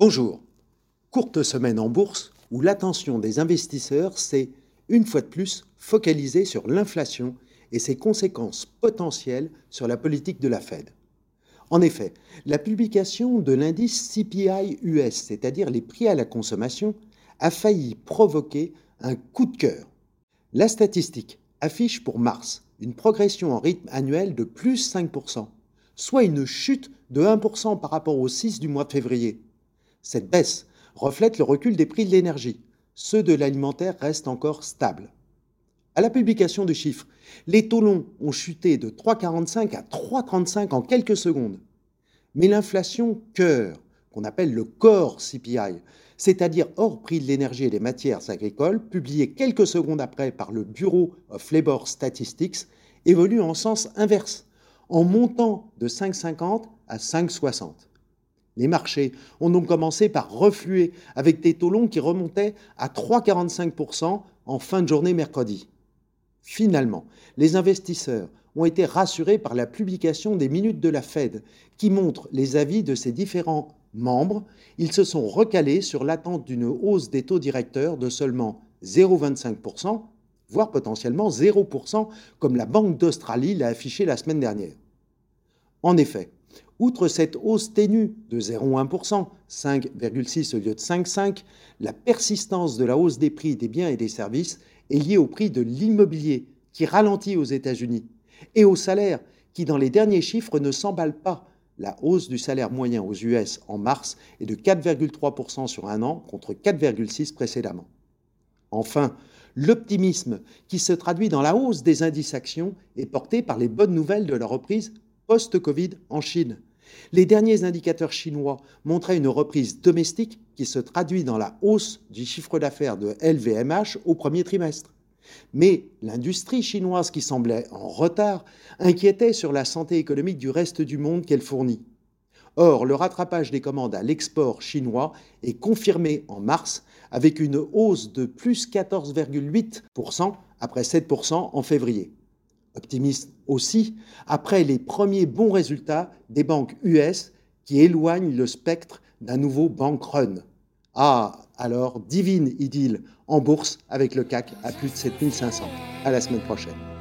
Bonjour. Courte semaine en bourse où l'attention des investisseurs s'est, une fois de plus, focalisée sur l'inflation et ses conséquences potentielles sur la politique de la Fed. En effet, la publication de l'indice CPI US, c'est-à-dire les prix à la consommation, a failli provoquer un coup de cœur. La statistique affiche pour mars une progression en rythme annuel de plus 5%, soit une chute de 1% par rapport au 6 du mois de février. Cette baisse reflète le recul des prix de l'énergie. Ceux de l'alimentaire restent encore stables. À la publication de chiffres, les taux longs ont chuté de 3,45 à 3,35 en quelques secondes. Mais l'inflation cœur, qu'on appelle le core CPI, c'est-à-dire hors prix de l'énergie et des matières agricoles, publié quelques secondes après par le Bureau of Labor Statistics, évolue en sens inverse, en montant de 5,50 à 5,60. Les marchés ont donc commencé par refluer avec des taux longs qui remontaient à 3,45% en fin de journée mercredi. Finalement, les investisseurs ont été rassurés par la publication des minutes de la Fed qui montrent les avis de ses différents membres. Ils se sont recalés sur l'attente d'une hausse des taux directeurs de seulement 0,25%, voire potentiellement 0%, comme la Banque d'Australie l'a affiché la semaine dernière. En effet, Outre cette hausse ténue de 0,1%, 5,6 au lieu de 5,5, la persistance de la hausse des prix des biens et des services est liée au prix de l'immobilier qui ralentit aux États-Unis et au salaire qui, dans les derniers chiffres, ne s'emballe pas. La hausse du salaire moyen aux US en mars est de 4,3% sur un an contre 4,6% précédemment. Enfin, l'optimisme qui se traduit dans la hausse des indices actions est porté par les bonnes nouvelles de la reprise post-Covid en Chine. Les derniers indicateurs chinois montraient une reprise domestique qui se traduit dans la hausse du chiffre d'affaires de LVMH au premier trimestre. Mais l'industrie chinoise qui semblait en retard inquiétait sur la santé économique du reste du monde qu'elle fournit. Or, le rattrapage des commandes à l'export chinois est confirmé en mars avec une hausse de plus 14,8% après 7% en février. Optimiste aussi après les premiers bons résultats des banques US qui éloignent le spectre d'un nouveau bank run. Ah, alors divine idylle en bourse avec le CAC à plus de 7500. À la semaine prochaine.